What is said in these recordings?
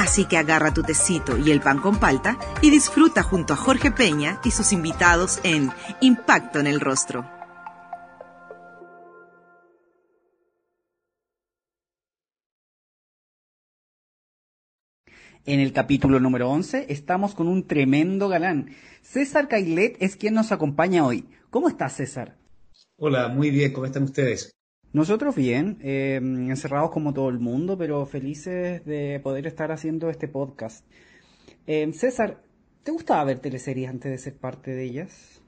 Así que agarra tu tecito y el pan con palta y disfruta junto a Jorge Peña y sus invitados en Impacto en el Rostro. En el capítulo número 11 estamos con un tremendo galán. César Cailet es quien nos acompaña hoy. ¿Cómo estás, César? Hola, muy bien, ¿cómo están ustedes? Nosotros bien, eh, encerrados como todo el mundo, pero felices de poder estar haciendo este podcast. Eh, César, ¿te gustaba ver teleseries antes de ser parte de ellas?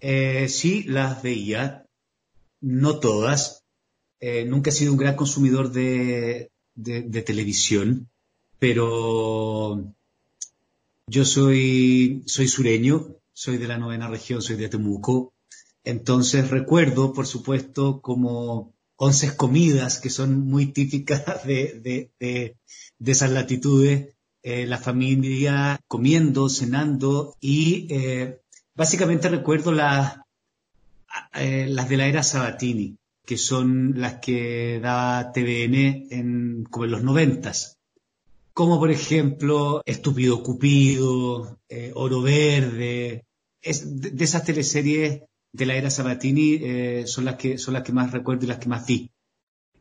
Eh, sí, las veía, no todas. nunca he sido un gran consumidor de, de televisión, pero yo soy, soy sureño, soy de la novena región, soy de Temuco. Entonces recuerdo, por supuesto, como once comidas que son muy típicas de, esas latitudes, eh, la familia comiendo, cenando y eh, básicamente recuerdo las, eh, las de la era Sabatini, que son las que daba TVN en, como en los noventas, como por ejemplo Estúpido Cupido, Oro Verde, es de esas teleseries de la era Sabatini eh, son, las que, son las que más recuerdo y las que más vi.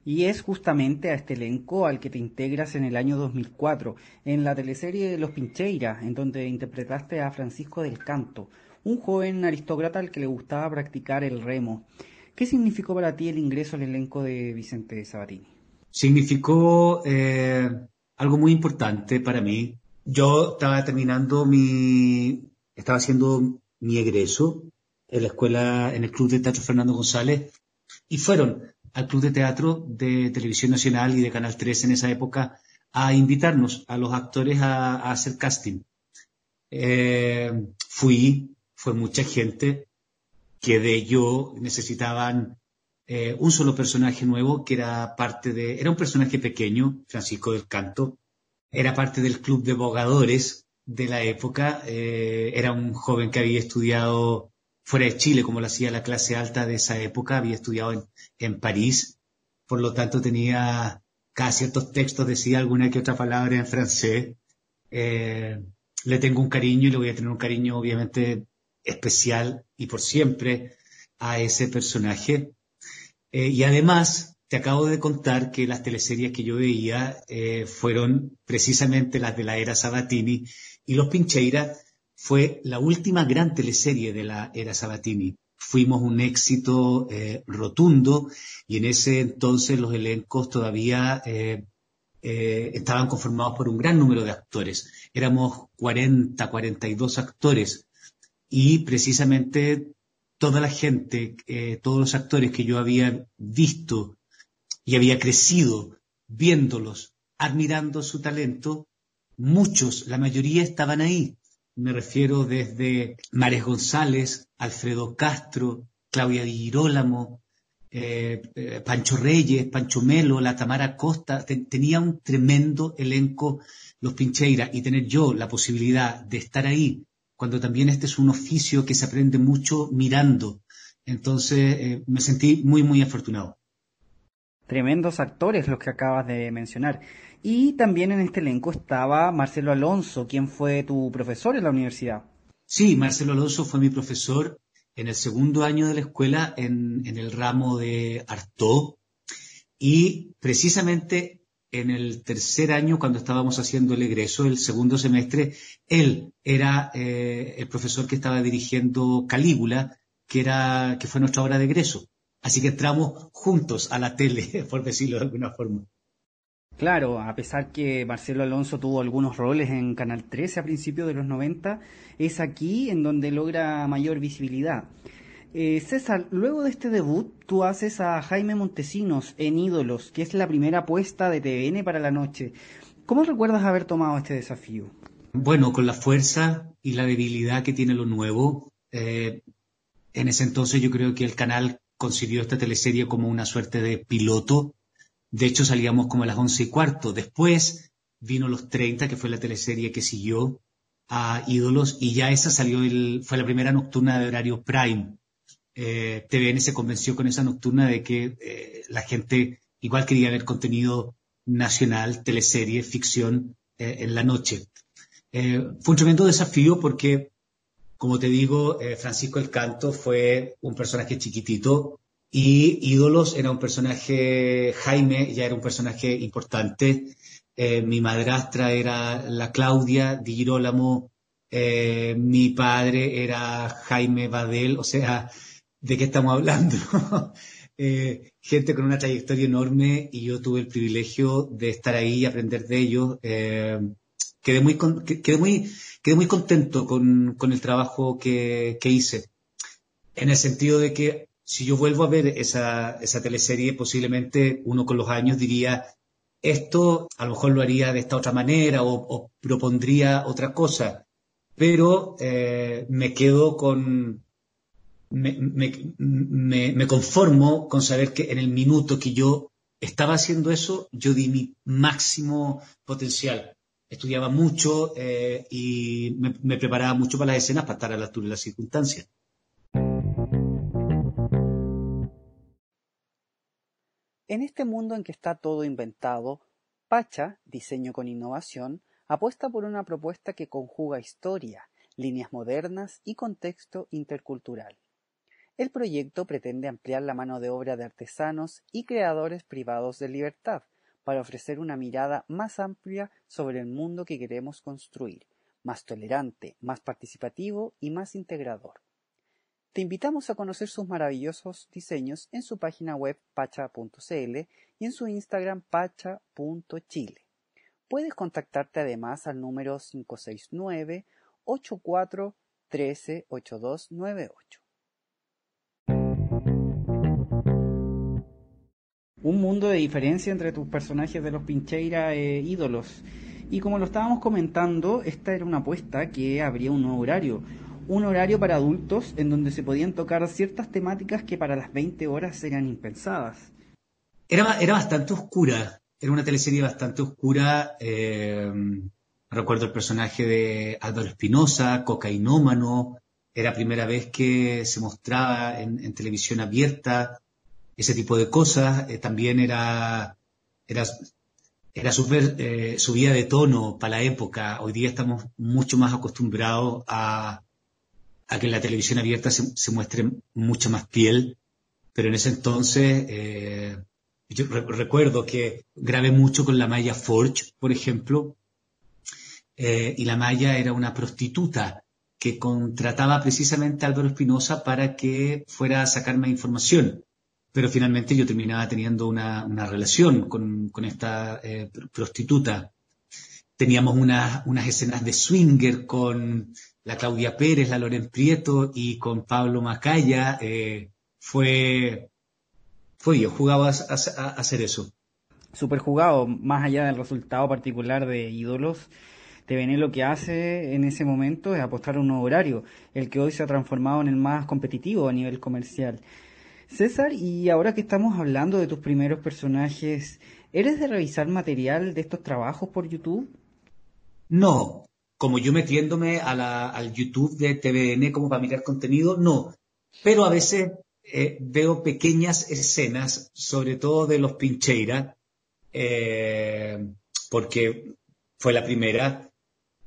Y es justamente a este elenco al que te integras en el año 2004, en la teleserie Los Pincheiras, en donde interpretaste a Francisco del Canto, un joven aristócrata al que le gustaba practicar el remo. ¿Qué significó para ti el ingreso al elenco de Vicente Sabatini? Significó eh, algo muy importante para mí. Yo estaba terminando mi, estaba haciendo mi egreso en la escuela, en el Club de Teatro Fernando González, y fueron al Club de Teatro de Televisión Nacional y de Canal 3 en esa época a invitarnos a los actores a, hacer casting. Eh, fui, fue mucha gente, que de yo necesitaban eh, un solo personaje nuevo que era parte de, era un personaje pequeño, Francisco del Canto, era parte del club de bogadores de la época, eh, era un joven que había estudiado fuera de Chile, como lo hacía la clase alta de esa época, había estudiado en, París, por lo tanto tenía cada ciertos textos, decía alguna que otra palabra en francés. Eh, le tengo un cariño y le voy a tener un cariño obviamente especial y por siempre a ese personaje. Eh, y además, te acabo de contar que las teleseries que yo veía eh, fueron precisamente las de la era Sabatini y Los Pincheira fue la última gran teleserie de la era Sabatini. Fuimos un éxito eh, rotundo y en ese entonces los elencos todavía eh, eh, estaban conformados por un gran número de actores. Éramos 40, 42 actores y precisamente toda la gente, todos los actores que yo había visto y había crecido viéndolos, admirando su talento, muchos, la mayoría estaban ahí me refiero desde Mares González, Alfredo Castro, Claudia Di Girolamo, eh, eh, Pancho Reyes, Pancho Melo, la Tamara Costa, tenía un tremendo elenco los Pincheira y tener yo la posibilidad de estar ahí, cuando también este es un oficio que se aprende mucho mirando. Entonces eh, me sentí muy, muy afortunado. Tremendos actores los que acabas de mencionar. Y también en este elenco estaba Marcelo Alonso, quien fue tu profesor en la universidad. Sí, Marcelo Alonso fue mi profesor en el segundo año de la escuela en, el ramo de Artó y precisamente en el tercer año, cuando estábamos haciendo el egreso, el segundo semestre, él era eh, el profesor que estaba dirigiendo Calígula, que, era, que fue nuestra hora de egreso. Así que entramos juntos a la tele, por decirlo de alguna forma. Claro, a pesar que Marcelo Alonso tuvo algunos roles en Canal 13 a principios de los 90, es aquí en donde logra mayor visibilidad. Eh, César, luego de este debut, tú haces a Jaime Montesinos en Ídolos, que es la primera apuesta de TVN para la noche. ¿Cómo recuerdas haber tomado este desafío? bueno, con la fuerza y la debilidad que tiene lo nuevo. Eh, en ese entonces yo creo que el canal concibió esta teleserie como una suerte de piloto. De hecho, salíamos como a las once y cuarto. Después vino Los 30, que fue la teleserie que siguió a Ídolos, y ya esa salió, el, fue la primera nocturna de horario prime. Eh, TVN se convenció con esa nocturna de que eh, la gente igual quería ver contenido nacional, teleserie, ficción eh, en la noche. Eh, fue un tremendo desafío porque, como te digo, eh, Francisco el Canto fue un personaje chiquitito y Ídolos era un personaje, Jaime ya era un personaje importante. mi madrastra era la Claudia Di Girolamo, mi padre era Jaime Badel, o sea, ¿de qué estamos hablando? Eh, gente con una trayectoria enorme y yo tuve el privilegio de estar ahí y aprender de ellos. Eh, quedé, muy quedé, muy, quedé muy contento con, con el trabajo que, que, hice, en el sentido de que si yo vuelvo a ver esa, esa teleserie, posiblemente uno con los años diría, esto a lo mejor lo haría de esta otra manera o, o propondría otra cosa, pero eh, me quedo con, me, conformo con saber que en el minuto que yo estaba haciendo eso, yo di mi máximo potencial. Estudiaba mucho eh, y me, preparaba mucho para las escenas para estar a la altura de las circunstancias. En este mundo en que está todo inventado, Pacha, diseño con innovación, apuesta por una propuesta que conjuga historia, líneas modernas y contexto intercultural. El proyecto pretende ampliar la mano de obra de artesanos y creadores privados de libertad para ofrecer una mirada más amplia sobre el mundo que queremos construir, más tolerante, más participativo y más integrador. Te invitamos a conocer sus maravillosos diseños en su página web pacha.cl y en su Instagram pacha.chile. Puedes contactarte además al número 569 84 13 8298. un mundo de diferencia entre tus personajes de los Pincheira e ídolos. Y como lo estábamos comentando, esta era una apuesta que habría un nuevo horario. Un horario para adultos en donde se podían tocar ciertas temáticas que para las 20 horas eran impensadas. Era, era bastante oscura, era una teleserie bastante oscura. Eh, recuerdo el personaje de Álvaro Espinosa, cocainómano. Era primera vez que se mostraba en televisión abierta ese tipo de cosas. Eh, también era, era, era súper eh, subida de tono para la época. Hoy día estamos mucho más acostumbrados a, a que en la televisión abierta se, muestre mucha más piel, pero en ese entonces eh, yo recuerdo que grabé mucho con la Maya Forge, por ejemplo, y la Maya era una prostituta que contrataba precisamente a Álvaro Espinosa para que fuera a sacarme información pero finalmente yo terminaba teniendo una, relación con, esta eh, prostituta. Teníamos unas escenas de swinger con la Claudia Pérez, la Loren Prieto y con Pablo Macaya. Eh, fue, fue yo, jugaba a, hacer eso. Súper jugado, más allá del resultado particular de ídolos. TVN lo que hace en ese momento es apostar a un nuevo horario, el que hoy se ha transformado en el más competitivo a nivel comercial. César, y ahora que estamos hablando de tus primeros personajes, ¿eres de revisar material de estos trabajos por YouTube? No, como yo metiéndome al YouTube de TVN como para mirar contenido, no. Pero a veces eh, veo pequeñas escenas, sobre todo de los Pincheira, eh, porque fue la primera,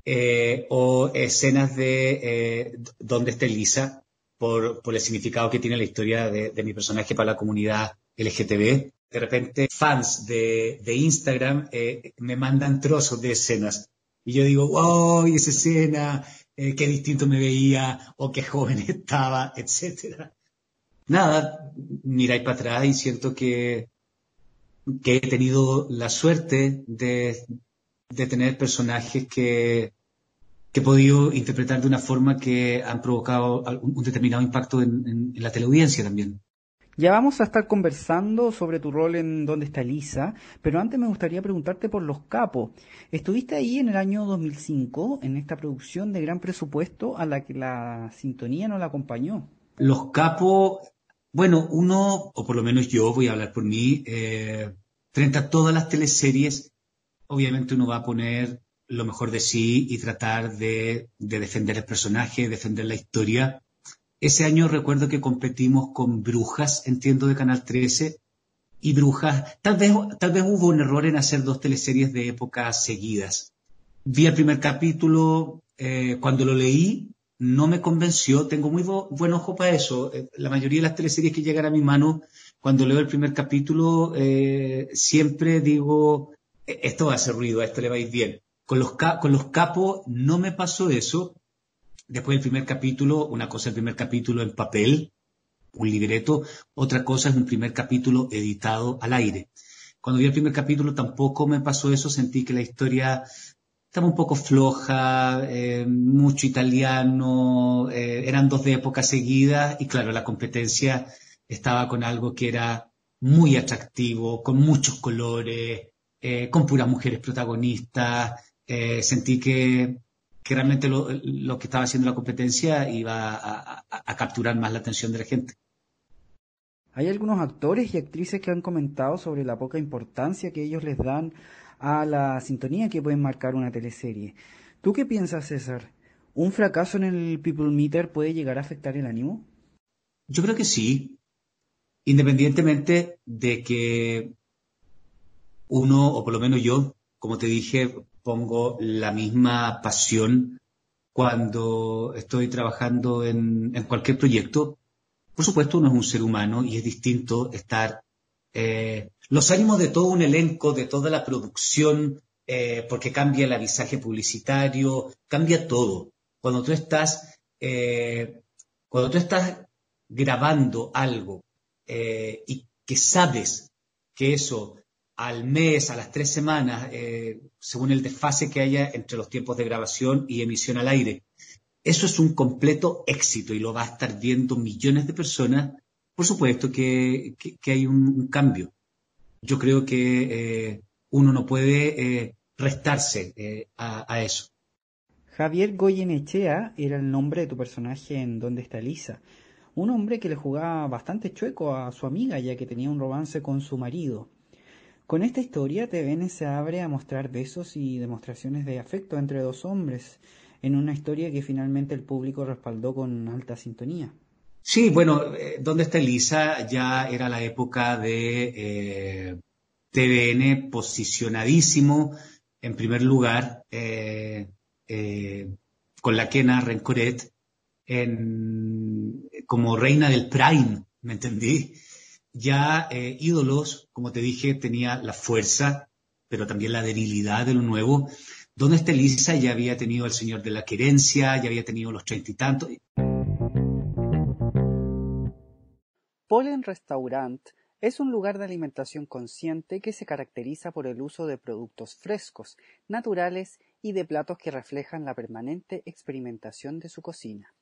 eh, o escenas de donde está Elisa, por, el significado que tiene la historia de, mi personaje para la comunidad LGTB. De repente, fans de, de Instagram eh, me mandan trozos de escenas. Y yo digo, wow, y esa escena, eh, qué distinto me veía, o qué joven estaba, etcétera. Nada, miráis para atrás y siento que, que he tenido la suerte de, de tener personajes que, que he podido interpretar de una forma que han provocado un determinado impacto en, la teleaudiencia también. Ya vamos a estar conversando sobre tu rol en Dónde está Elisa, pero antes me gustaría preguntarte por Los Capos. Estuviste ahí en el año 2005 en esta producción de gran presupuesto a la que la sintonía no la acompañó. Los Capos, bueno, uno, o por lo menos yo voy a hablar por mí, eh, frente a todas las teleseries, obviamente uno va a poner lo mejor de sí y tratar de, de defender el personaje, defender la historia ese año recuerdo que competimos con Brujas, entiendo, de Canal 13, y Brujas. Tal vez, tal vez hubo un error en hacer dos teleseries de épocas seguidas. Vi el primer capítulo, eh, cuando lo leí, no me convenció. Tengo muy buen ojo para eso. Eh, la mayoría de las teleseries que llegan a mi mano, cuando leo el primer capítulo, eh, siempre digo, e-, esto va a hacer ruido, a esto le va bien. Con los, con los capos no me pasó eso Después del primer capítulo, una cosa es el primer capítulo en papel, un libreto, otra cosa es un primer capítulo editado al aire. Cuando vi el primer capítulo tampoco me pasó eso, sentí que la historia estaba un poco floja, eh, mucho italiano, eh, eran dos de época seguidas y claro, la competencia estaba con algo que era muy atractivo, con muchos colores, eh, con puras mujeres protagonistas. sentí que que realmente lo, que estaba haciendo la competencia iba a, capturar más la atención de la gente. Hay algunos actores y actrices que han comentado sobre la poca importancia que ellos les dan a la sintonía que pueden marcar una teleserie. ¿Tú qué piensas, César? ¿Un fracaso en el People Meter puede llegar a afectar el ánimo? Yo creo que sí, independientemente de que uno, o por lo menos yo, como te dije, pongo la misma pasión cuando estoy trabajando en, cualquier proyecto. Por supuesto, uno es un ser humano y es distinto estar eh, los ánimos de todo un elenco, de toda la producción, eh, porque cambia el avisaje publicitario, cambia todo. Cuando tú estás, eh, cuando tú estás grabando algo y que sabes que eso al mes, a las tres semanas, eh, según el desfase que haya entre los tiempos de grabación y emisión al aire. Eso es un completo éxito y lo va a estar viendo millones de personas. Por supuesto que, hay un, cambio. Yo creo que eh, uno no puede eh, restarse a, a, eso. Javier Goyenechea era el nombre de tu personaje en Dónde está Elisa. Un hombre que le jugaba bastante chueco a su amiga ya que tenía un romance con su marido. Con esta historia, TVN se abre a mostrar besos y demostraciones de afecto entre dos hombres, en una historia que finalmente el público respaldó con alta sintonía. Sí, bueno, eh, ¿dónde está Elisa? Ya era la época de eh, TVN posicionadísimo, en primer lugar, eh, con la Kena Rencoret como reina del Prime, ¿me entendí? Ya eh, ídolos, como te dije, tenía la fuerza, pero también la debilidad de lo nuevo. Donde está Elisa ya había tenido el Señor de la Querencia, ya había tenido los treinta y tantos. Polen Restaurant es un lugar de alimentación consciente que se caracteriza por el uso de productos frescos, naturales y de platos que reflejan la permanente experimentación de su cocina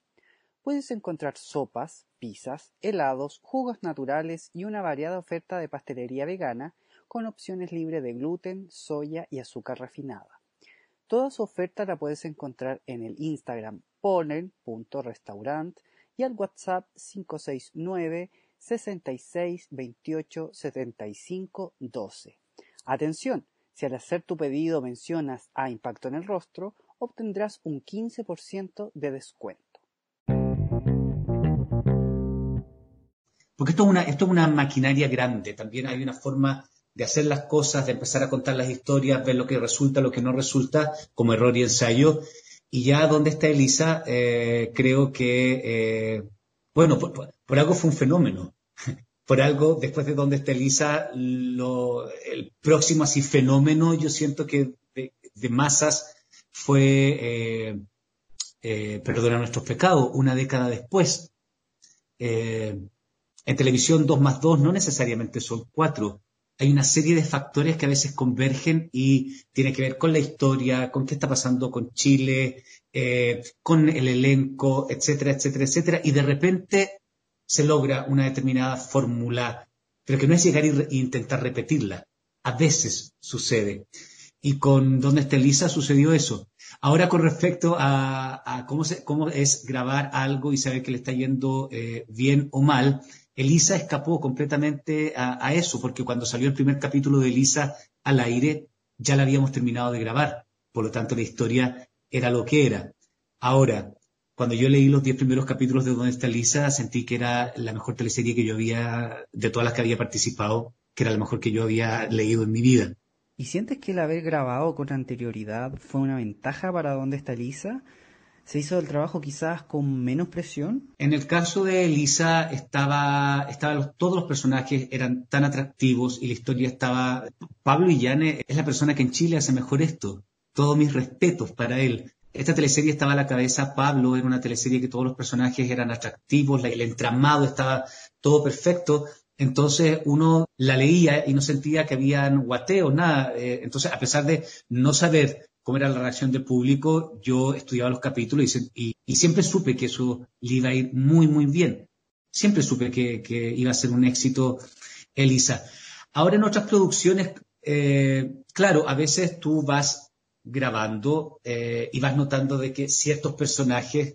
puedes encontrar sopas, pizzas, helados, jugos naturales y una variada oferta de pastelería vegana con opciones libres de gluten, soya y azúcar refinada. Toda su oferta la puedes encontrar en el Instagram ponen.restaurant y al WhatsApp 569 66 28 75 12. Atención, si al hacer tu pedido mencionas a Impacto en el Rostro, obtendrás un 15% de descuento. Porque esto es, una, esto es una maquinaria grande, también hay una forma de hacer las cosas, de empezar a contar las historias, ver lo que resulta, lo que no resulta, como error y ensayo. Y ya donde está Elisa, eh, creo que, eh, bueno, por, algo fue un fenómeno. por algo, después de donde está Elisa, lo, el próximo así fenómeno, yo siento que de, masas fue, eh, perdona nuestros pecados, una década después. En televisión 2 más 2 no necesariamente son 4. Hay una serie de factores que a veces convergen y tiene que ver con la historia, con qué está pasando con Chile, eh, con el elenco, etcétera, etcétera, etcétera. Y de repente se logra una determinada fórmula, pero que no es llegar e intentar repetirla. A veces sucede. Y con Donde está Elisa sucedió eso. Ahora con respecto a, cómo, cómo, es grabar algo y saber que le está yendo eh, bien o mal, Elisa escapó completamente a, eso, porque cuando salió el primer capítulo de Elisa al aire, ya la habíamos terminado de grabar. Por lo tanto, la historia era lo que era. Ahora, cuando yo leí los diez primeros capítulos de Donde está Elisa, sentí que era la mejor teleserie que yo había, de todas las que había participado, que era la mejor que yo había leído en mi vida. ¿Y sientes que el haber grabado con anterioridad fue una ventaja para dónde está Lisa? ¿Se hizo el trabajo quizás con menos presión? En el caso de Lisa estaba, estaba todos los personajes eran tan atractivos y la historia estaba... Pablo Illane es la persona que en Chile hace mejor esto. Todos mis respetos para él. Esta teleserie estaba a la cabeza, Pablo era una teleserie que todos los personajes eran atractivos, el entramado estaba todo perfecto, entonces uno la leía y no sentía que habían guateo, nada. Eh, entonces, a pesar de no saber cómo era la reacción del público, yo estudiaba los capítulos y, siempre supe que eso le iba a ir muy, muy bien. Siempre supe que, iba a ser un éxito Elisa. Ahora en otras producciones, eh, claro, a veces tú vas grabando eh, y vas notando de que ciertos personajes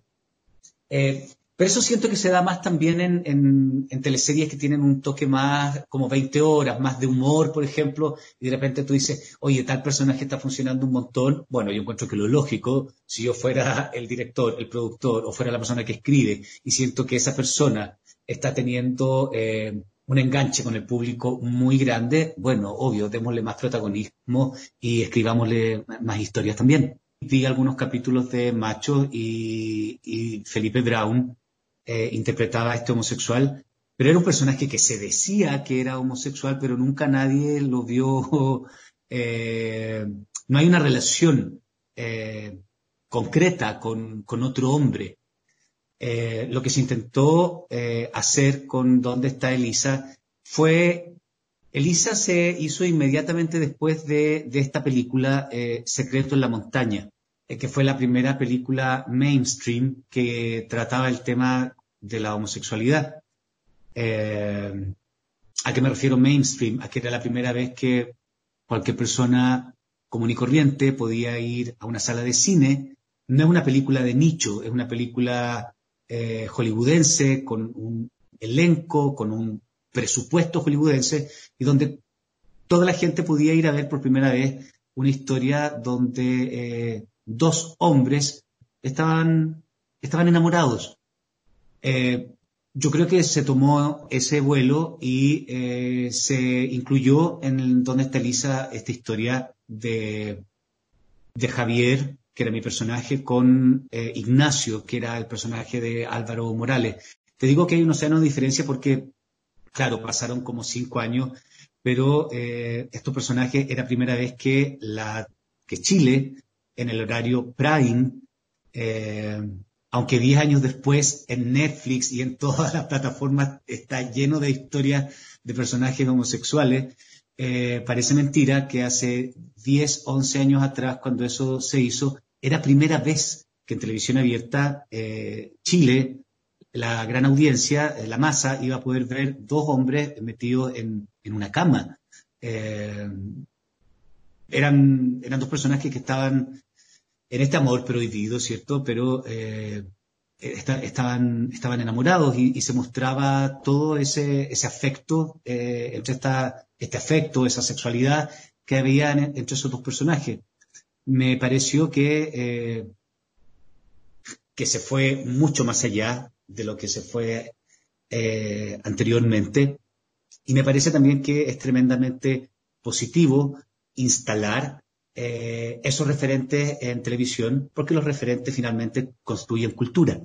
pero eso siento que se da más también en, en, teleseries que tienen un toque más como 20 horas, más de humor, por ejemplo, y de repente tú dices, oye, tal personaje está funcionando un montón. Bueno, yo encuentro que lo lógico, si yo fuera el director, el productor o fuera la persona que escribe y siento que esa persona está teniendo eh, un enganche con el público muy grande, bueno, obvio, démosle más protagonismo y escribámosle más historias también. Vi algunos capítulos de Macho y, y Felipe Brown eh, interpretaba a este homosexual, pero era un personaje que se decía que era homosexual, pero nunca nadie lo vio. Eh, no hay una relación eh, concreta con, otro hombre. lo que se intentó hacer con ¿Dónde está Elisa? fue Elisa se hizo inmediatamente después de, de esta película Secreto en la Montaña. Eh, que fue la primera película mainstream que trataba el tema de la homosexualidad. Eh, ¿A qué me refiero mainstream? A que era la primera vez que cualquier persona común y corriente podía ir a una sala de cine. No es una película de nicho, es una película eh, hollywoodense con un elenco, con un presupuesto hollywoodense y donde toda la gente podía ir a ver por primera vez una historia donde dos hombres estaban, estaban enamorados. Eh, yo creo que se tomó ese vuelo y eh, se incluyó en donde está Elisa esta historia de, de Javier, que era mi personaje, con eh, Ignacio, que era el personaje de Álvaro Morales. Te digo que hay un océano de diferencia porque, claro, pasaron como cinco años, pero estos personajes era primera vez que, la, que Chile en el horario prime, eh, aunque 10 años después en Netflix y en todas las plataformas está lleno de historias de personajes homosexuales, eh, parece mentira que hace 10, 11 años atrás, cuando eso se hizo, era primera vez que en televisión abierta eh, Chile, la gran audiencia, la masa, iba a poder ver dos hombres metidos en, una cama. Eran dos personajes que estaban en este amor prohibido, ¿cierto? Pero eh, estaban, enamorados y, se mostraba todo ese, afecto, eh, esta, este afecto, esa sexualidad que había entre esos dos personajes. Me pareció que, eh, que se fue mucho más allá de lo que se fue anteriormente. Y me parece también que es tremendamente positivo instalar eh, esos referentes en televisión, porque los referentes finalmente construyen cultura.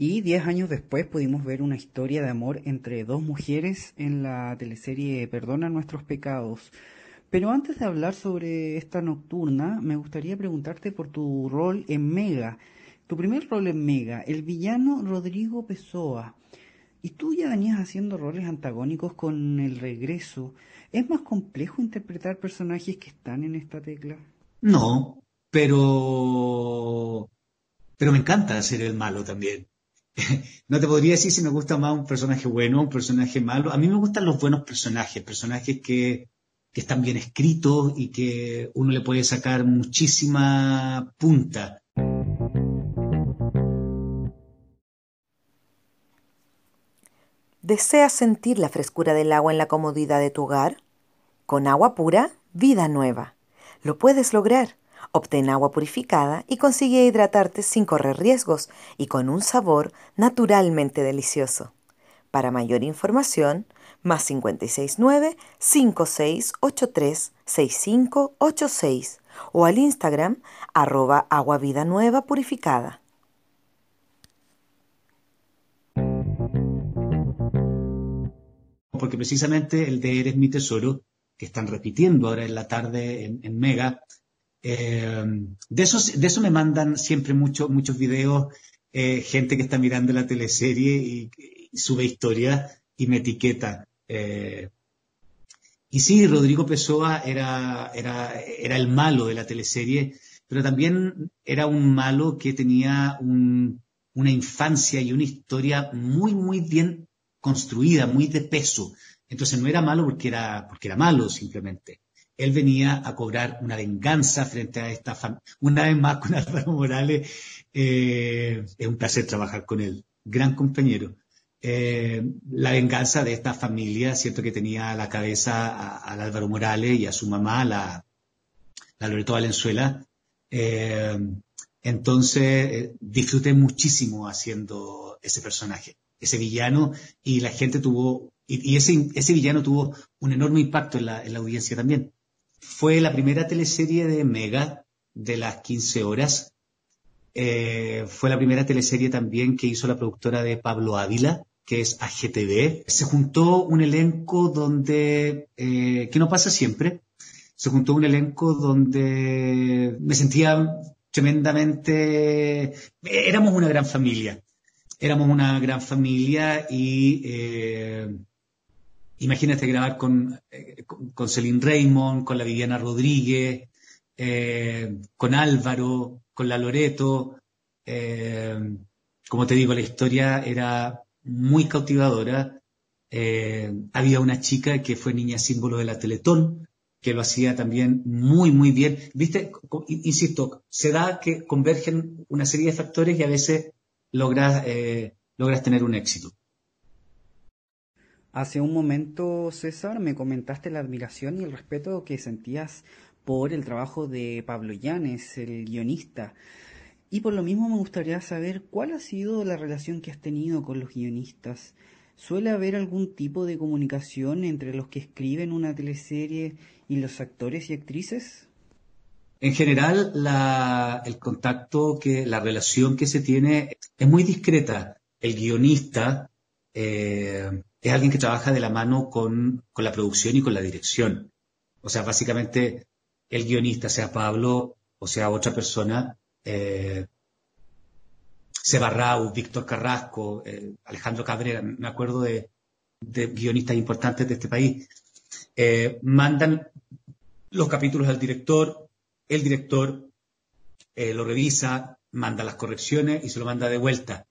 Y diez años después pudimos ver una historia de amor entre dos mujeres en la teleserie Perdona nuestros pecados. Pero antes de hablar sobre esta nocturna, me gustaría preguntarte por tu rol en Mega. Tu primer rol en Mega, el villano Rodrigo Pessoa. Y tú ya venías haciendo roles antagónicos con El Regreso. ¿Es más complejo interpretar personajes que están en esta tecla? No, pero pero me encanta ser el malo también. no te podría decir si me gusta más un personaje bueno o un personaje malo. A mí me gustan los buenos personajes, personajes que, que están bien escritos y que uno le puede sacar muchísima punta. ¿Deseas sentir la frescura del agua en la comodidad de tu hogar? Con agua pura, vida nueva. Lo puedes lograr. Obtén agua purificada y consigue hidratarte sin correr riesgos y con un sabor naturalmente delicioso. Para mayor información, más 569-5683-6586 o al Instagram arroba agua vida nueva purificada. Porque precisamente el de Eres mi tesoro, que están repitiendo ahora en la tarde en, Mega, eh, de, eso, de eso me mandan siempre muchos muchos videos, eh, gente que está mirando la teleserie y, sube historia y me etiqueta. Eh, y sí, Rodrigo Pessoa era, era, era el malo de la teleserie, pero también era un malo que tenía una infancia y una historia muy, muy bien construida, muy de peso. Entonces no era malo porque era, porque era malo simplemente. Él venía a cobrar una venganza frente a esta familia. Una vez más con Álvaro Morales, eh, es un placer trabajar con él. Gran compañero. Eh, la venganza de esta familia, siento que tenía a la cabeza al Álvaro Morales y a su mamá, la, la Loreto Valenzuela. Eh, entonces, disfruté muchísimo haciendo ese personaje ese villano y la gente tuvo, y, ese, ese, villano tuvo un enorme impacto en la, en la, audiencia también. Fue la primera teleserie de Mega de las 15 horas. Eh, fue la primera teleserie también que hizo la productora de Pablo Ávila, que es AGTV. Se juntó un elenco donde, eh, que no pasa siempre, se juntó un elenco donde me sentía tremendamente, éramos una gran familia éramos una gran familia y eh, imagínate grabar con, eh, con, Celine Raymond, con la Viviana Rodríguez, eh, con Álvaro, con la Loreto. como te digo, la historia era muy cautivadora. había una chica que fue niña símbolo de la Teletón, que lo hacía también muy, muy bien. Viste, insisto, se da que convergen una serie de factores y a veces logras, eh, logras tener un éxito. Hace un momento, César, me comentaste la admiración y el respeto que sentías por el trabajo de Pablo Llanes, el guionista. Y por lo mismo me gustaría saber cuál ha sido la relación que has tenido con los guionistas. ¿Suele haber algún tipo de comunicación entre los que escriben una teleserie y los actores y actrices? En general, el contacto, que, la relación que se tiene es muy discreta. El guionista eh, es alguien que trabaja de la mano con, la producción y con la dirección. O sea, básicamente, el guionista, sea Pablo o sea otra persona, eh, Seba Rau, Víctor Carrasco, eh, Alejandro Cabrera, me acuerdo de, de, guionistas importantes de este país, eh, mandan los capítulos al director, el director eh, lo revisa, manda las correcciones y se lo manda de vuelta.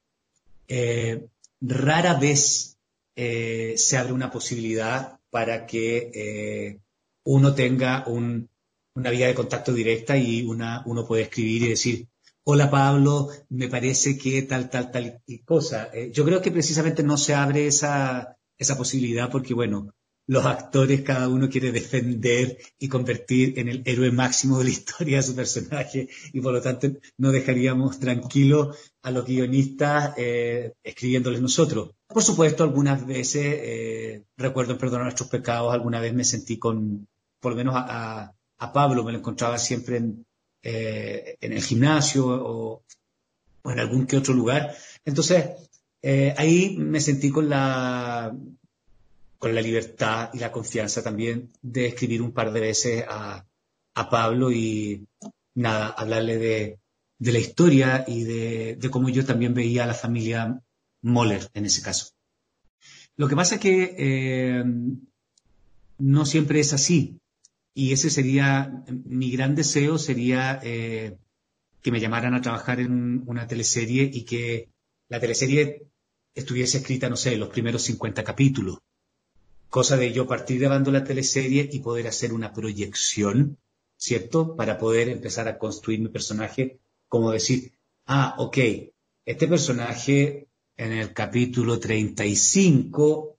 Eh, rara vez eh, se abre una posibilidad para que uno tenga una vía de contacto directa y uno puede escribir y decir, hola Pablo, me parece que tal, tal, tal cosa. yo creo que precisamente no se abre esa posibilidad porque, bueno, los actores, cada uno quiere defender y convertir en el héroe máximo de la historia a su personaje y por lo tanto no dejaríamos tranquilos a los guionistas eh, escribiéndoles nosotros. Por supuesto, algunas veces, eh, recuerdo Perdonar nuestros pecados, alguna vez me sentí con, por lo menos a, Pablo, me lo encontraba siempre en, eh, en el gimnasio o, o, en algún que otro lugar. Entonces, ahí me sentí con la con la libertad y la confianza también de escribir un par de veces a, Pablo y nada, hablarle de, la historia y de, cómo yo también veía a la familia Moller en ese caso. Lo que pasa es que eh, no siempre es así. Y ese sería, mi gran deseo sería eh, que me llamaran a trabajar en una teleserie y que la teleserie estuviese escrita, no sé, los primeros 50 capítulos. Cosa de yo partir grabando la teleserie y poder hacer una proyección, ¿cierto? Para poder empezar a construir mi personaje, como decir, ah, ok, este personaje en el capítulo 35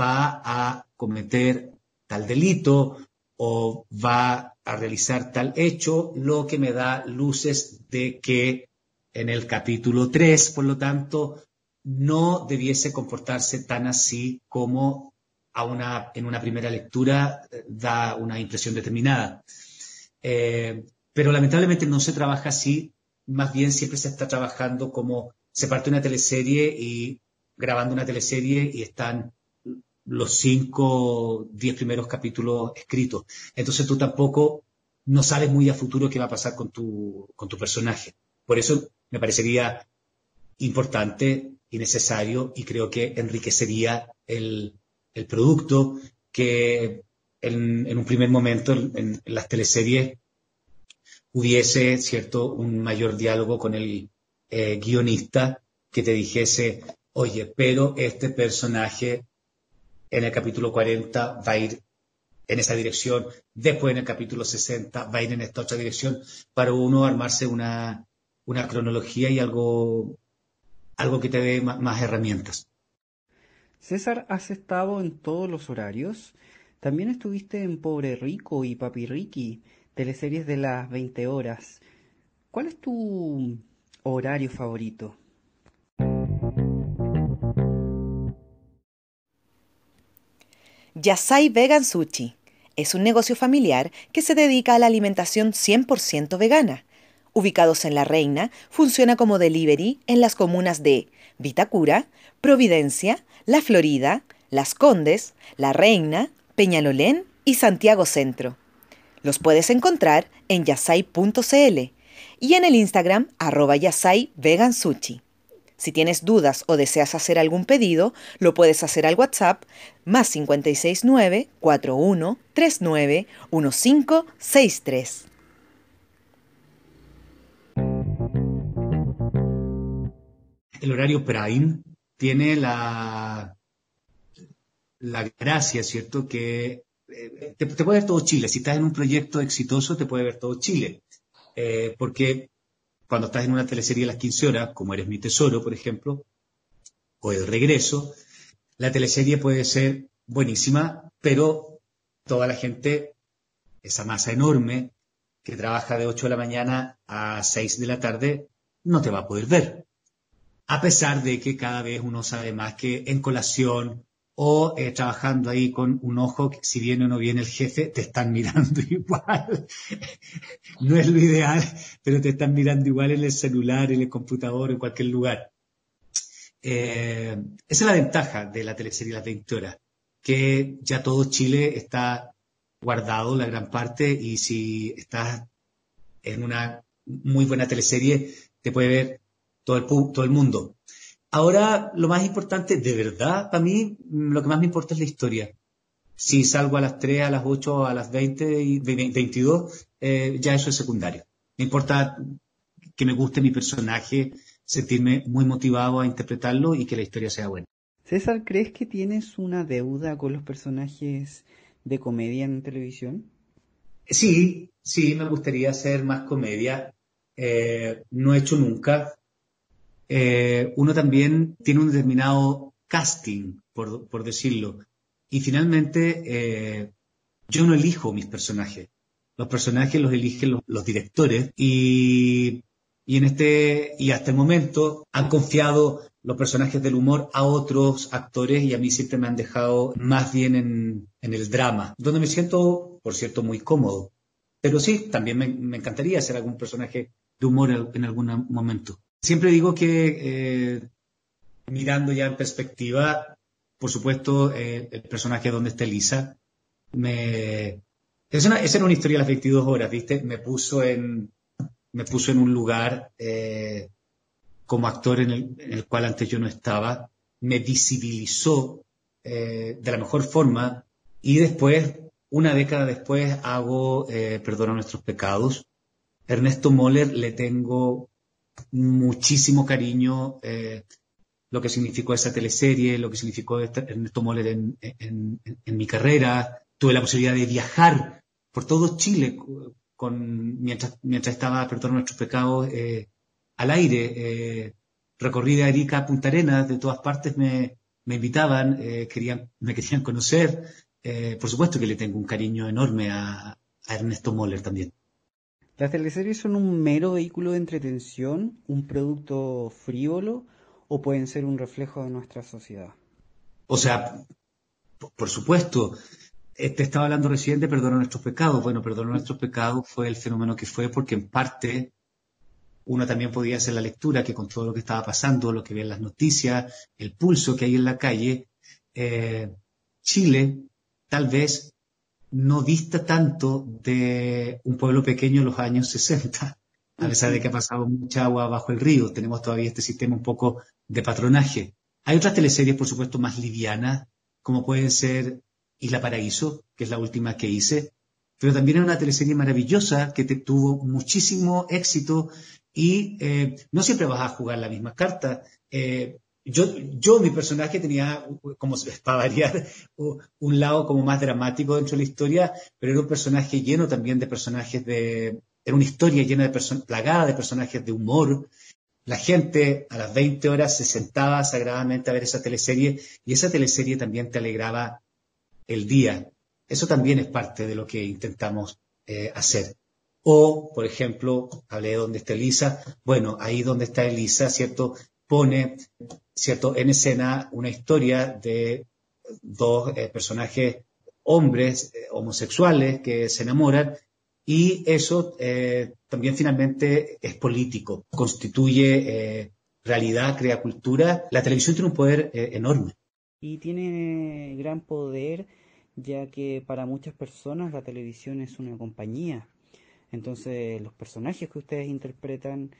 va a cometer tal delito o va a realizar tal hecho, lo que me da luces de que en el capítulo 3, por lo tanto, no debiese comportarse tan así como a una, en una primera lectura eh, da una impresión determinada. Eh, pero lamentablemente no se trabaja así, más bien siempre se está trabajando como se parte una teleserie y grabando una teleserie y están los cinco, diez primeros capítulos escritos. Entonces tú tampoco no sabes muy a futuro qué va a pasar con tu, con tu personaje. Por eso me parecería importante y necesario y creo que enriquecería el, el producto que en, un primer momento en, las teleseries hubiese, ¿cierto?, un mayor diálogo con el eh, guionista que te dijese, oye, pero este personaje en el capítulo 40 va a ir en esa dirección, después en el capítulo 60 va a ir en esta otra dirección, para uno armarse una, una cronología y algo, algo que te dé más, herramientas. César, has estado en todos los horarios. También estuviste en Pobre Rico y Papi Ricky, teleseries de las 20 horas. ¿Cuál es tu horario favorito? Yasai Vegan Sushi es un negocio familiar que se dedica a la alimentación 100% vegana ubicados en La Reina, funciona como delivery en las comunas de Vitacura, Providencia, La Florida, Las Condes, La Reina, Peñalolén y Santiago Centro. Los puedes encontrar en yasai.cl y en el Instagram arroba yasai. Si tienes dudas o deseas hacer algún pedido, lo puedes hacer al WhatsApp más 569 41 39 1563. el horario prime tiene la, la gracia, ¿cierto? Que eh, te, puede ver todo Chile. Si estás en un proyecto exitoso, te puede ver todo Chile. Eh, porque cuando estás en una teleserie a las 15 horas, como eres mi tesoro, por ejemplo, o el regreso, la teleserie puede ser buenísima, pero toda la gente, esa masa enorme que trabaja de 8 de la mañana a 6 de la tarde, no te va a poder ver a pesar de que cada vez uno sabe más que en colación o eh, trabajando ahí con un ojo, si viene o no viene el jefe, te están mirando igual. no es lo ideal, pero te están mirando igual en el celular, en el computador, en cualquier lugar. Eh, esa es la ventaja de la teleserie Las 20 horas, que ya todo Chile está guardado, la gran parte, y si estás en una muy buena teleserie, te puede ver todo el, todo el mundo. Ahora, lo más importante, de verdad, para mí, lo que más me importa es la historia. Si salgo a las 3, a las 8, a las 20 y 22, eh, ya eso es secundario. Me importa que me guste mi personaje, sentirme muy motivado a interpretarlo y que la historia sea buena. César, ¿crees que tienes una deuda con los personajes de comedia en televisión? Sí, sí, me gustaría hacer más comedia. Eh, no he hecho nunca. Eh, uno también tiene un determinado casting, por, decirlo. Y finalmente, eh, yo no elijo mis personajes. Los personajes los eligen los, directores y, en este, y hasta el momento han confiado los personajes del humor a otros actores y a mí siempre me han dejado más bien en, el drama, donde me siento, por cierto, muy cómodo. Pero sí, también me, encantaría hacer algún personaje de humor en algún momento. Siempre digo que eh, mirando ya en perspectiva, por supuesto, eh, el personaje donde está Elisa, me... Una, esa era una historia de las 22 horas, ¿viste? Me puso en, me puso en un lugar eh, como actor en el, cual antes yo no estaba, me visibilizó de la mejor forma y después, una década después, hago Perdona nuestros pecados. Ernesto Moller le tengo muchísimo cariño eh, lo que significó esa teleserie, lo que significó Ernesto Moller en, mi carrera. Tuve la posibilidad de viajar por todo Chile con, mientras, mientras estaba Perdón nuestros pecados eh, al aire. Eh, recorrí de Arica a Punta Arenas, de todas partes me, invitaban, querían, me querían conocer. Por supuesto que le tengo un cariño enorme a, a Ernesto Moller también. ¿Las teleseries son un mero vehículo de entretención, un producto frívolo o pueden ser un reflejo de nuestra sociedad? O sea, por supuesto, te estaba hablando recién de Perdona nuestros pecados. Bueno, Perdona nuestros pecados fue el fenómeno que fue porque en parte uno también podía hacer la lectura que con todo lo que estaba pasando, lo que ve en las noticias, el pulso que hay en la calle, eh, Chile tal vez no dista tanto de un pueblo pequeño en los años 60, a pesar de que ha pasado mucha agua bajo el río. Tenemos todavía este sistema un poco de patronaje. Hay otras teleseries, por supuesto, más livianas, como pueden ser Isla Paraíso, que es la última que hice, pero también es una teleserie maravillosa que tuvo muchísimo éxito y eh, no siempre vas a jugar la misma carta. Eh, yo, yo, mi personaje tenía, como para variar, un lado como más dramático dentro de la historia, pero era un personaje lleno también de personajes de, era una historia llena de plagada de personajes de humor. La gente a las 20 horas se sentaba sagradamente a ver esa teleserie y esa teleserie también te alegraba el día. Eso también es parte de lo que intentamos eh, hacer. O, por ejemplo, hablé de dónde está Elisa. Bueno, ahí donde está Elisa, ¿cierto? Pone, ¿cierto? En escena una historia de dos eh, personajes hombres eh, homosexuales que se enamoran y eso eh, también finalmente es político, constituye realidad, crea cultura. La televisión tiene un poder enorme. Y tiene gran poder ya que para muchas personas la televisión es una compañía entonces los personajes que ustedes interpretan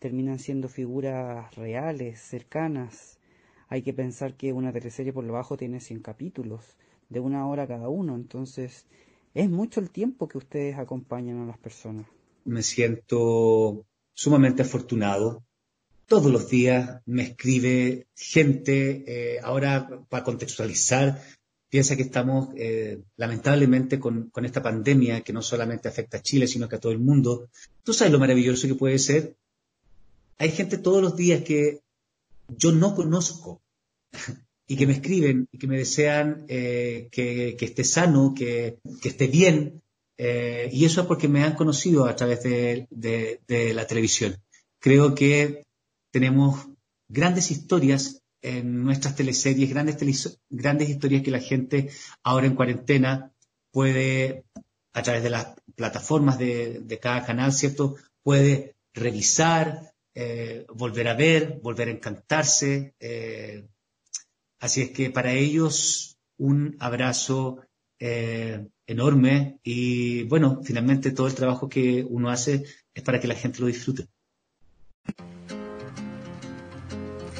terminan siendo figuras reales, cercanas. Hay que pensar que una teleserie por lo bajo tiene 100 capítulos, de una hora cada uno. Entonces es mucho el tiempo que ustedes acompañan a las personas. Me siento sumamente afortunado. Todos los días me escribe gente, eh, ahora para contextualizar, piensa que estamos eh, lamentablemente con, esta pandemia que no solamente afecta a Chile, sino que a todo el mundo. Tú sabes lo maravilloso que puede ser. Hay gente todos los días que yo no conozco y que me escriben y que me desean eh, que, esté sano, que, esté bien. Eh, y eso es porque me han conocido a través de la televisión. Creo que tenemos grandes historias en nuestras teleseries, grandes, grandes historias que la gente ahora en cuarentena puede, a través de las plataformas de, cada canal, ¿cierto? Puede revisar, eh, volver a ver, volver a encantarse. Eh, así es que para ellos un abrazo eh, enorme y bueno, finalmente todo el trabajo que uno hace es para que la gente lo disfrute.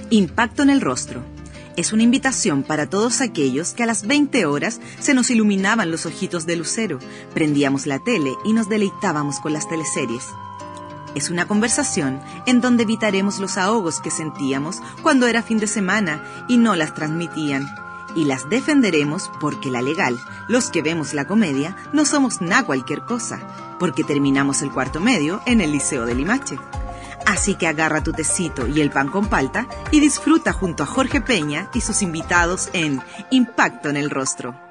Impacto en el rostro. Es una invitación para todos aquellos que a las 20 horas se nos iluminaban los ojitos de lucero, prendíamos la tele y nos deleitábamos con las teleseries. Es una conversación en donde evitaremos los ahogos que sentíamos cuando era fin de semana y no las transmitían. Y las defenderemos porque la legal, los que vemos la comedia, no somos nada cualquier cosa, porque terminamos el cuarto medio en el Liceo de Limache. Así que agarra tu tecito y el pan con palta y disfruta junto a Jorge Peña y sus invitados en Impacto en el Rostro.